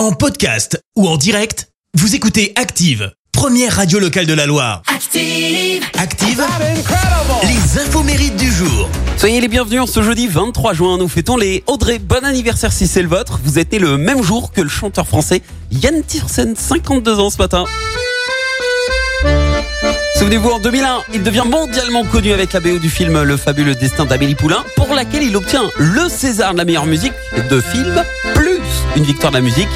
En podcast ou en direct, vous écoutez Active, première radio locale de la Loire. Active. Active, les infos mérites du jour. Soyez les bienvenus en ce jeudi 23 juin. Nous fêtons les Audrey. Bon anniversaire si c'est le vôtre. Vous êtes né le même jour que le chanteur français Yann Tiersen, 52 ans ce matin. Souvenez-vous, en 2001, il devient mondialement connu avec la BO du film Le fabuleux destin d'Amélie Poulain, pour laquelle il obtient le César de la meilleure musique de film, plus une victoire de la musique.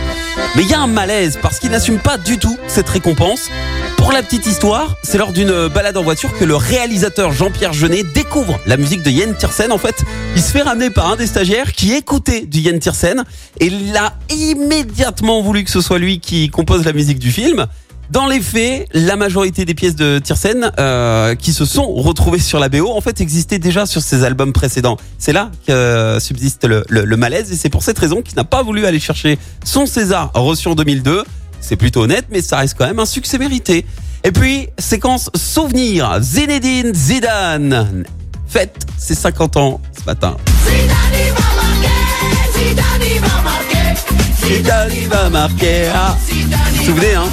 Mais il y a un malaise parce qu'il n'assume pas du tout cette récompense. Pour la petite histoire, c'est lors d'une balade en voiture que le réalisateur Jean-Pierre Jeunet découvre la musique de Yann Tiersen. En fait, il se fait ramener par un des stagiaires qui écoutait du Yann Tiersen et il a immédiatement voulu que ce soit lui qui compose la musique du film. Dans les faits, la majorité des pièces de Tiersen euh, qui se sont retrouvées sur la BO en fait existaient déjà sur ses albums précédents. C'est là que euh, subsiste le, le- le malaise et c'est pour cette raison qu'il n'a pas voulu aller chercher son César reçu en 2002. C'est plutôt honnête, mais ça reste quand même un succès mérité. Et puis, séquence souvenir, Zinedine Zidane fête ses 50 ans ce matin. Zidane il va marquer. Ah. Vous vous souvenez, hein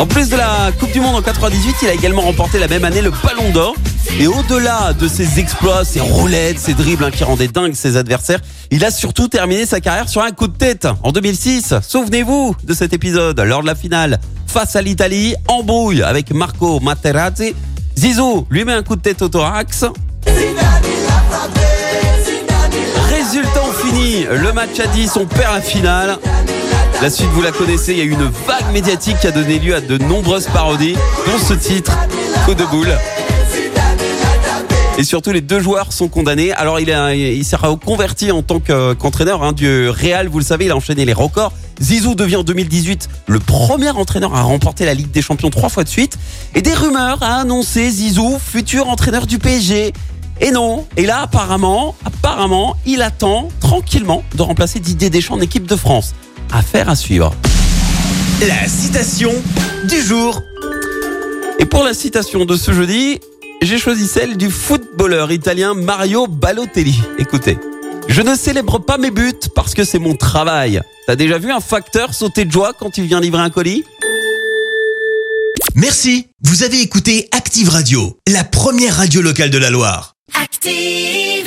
En plus de la Coupe du Monde en 98, il a également remporté la même année le Ballon d'Or. Et au-delà de ses exploits, ses roulettes, ses dribbles hein, qui rendaient dingue ses adversaires, il a surtout terminé sa carrière sur un coup de tête en 2006. Souvenez-vous de cet épisode lors de la finale face à l'Italie, embrouille avec Marco Materazzi. Zizou lui met un coup de tête au thorax. Résultat fini, le match a 10, on perd la finale. La suite, vous la connaissez, il y a eu une vague médiatique qui a donné lieu à de nombreuses parodies, dont ce titre, Coup de boule. Et surtout, les deux joueurs sont condamnés. Alors, il, a, il s'est reconverti en tant que- qu'entraîneur hein, du Real. Vous le savez, il a enchaîné les records. Zizou devient en 2018 le premier entraîneur à remporter la Ligue des Champions trois fois de suite. Et des rumeurs à annoncer Zizou, futur entraîneur du PSG. Et non. Et là, apparemment, apparemment, il attend tranquillement de remplacer Didier Deschamps en équipe de France. Affaire à suivre. La citation du jour. Et pour la citation de ce jeudi, j'ai choisi celle du footballeur italien Mario Balotelli. Écoutez, je ne célèbre pas mes buts parce que c'est mon travail. T'as déjà vu un facteur sauter de joie quand il vient livrer un colis? Merci. Vous avez écouté Active Radio, la première radio locale de la Loire. Active.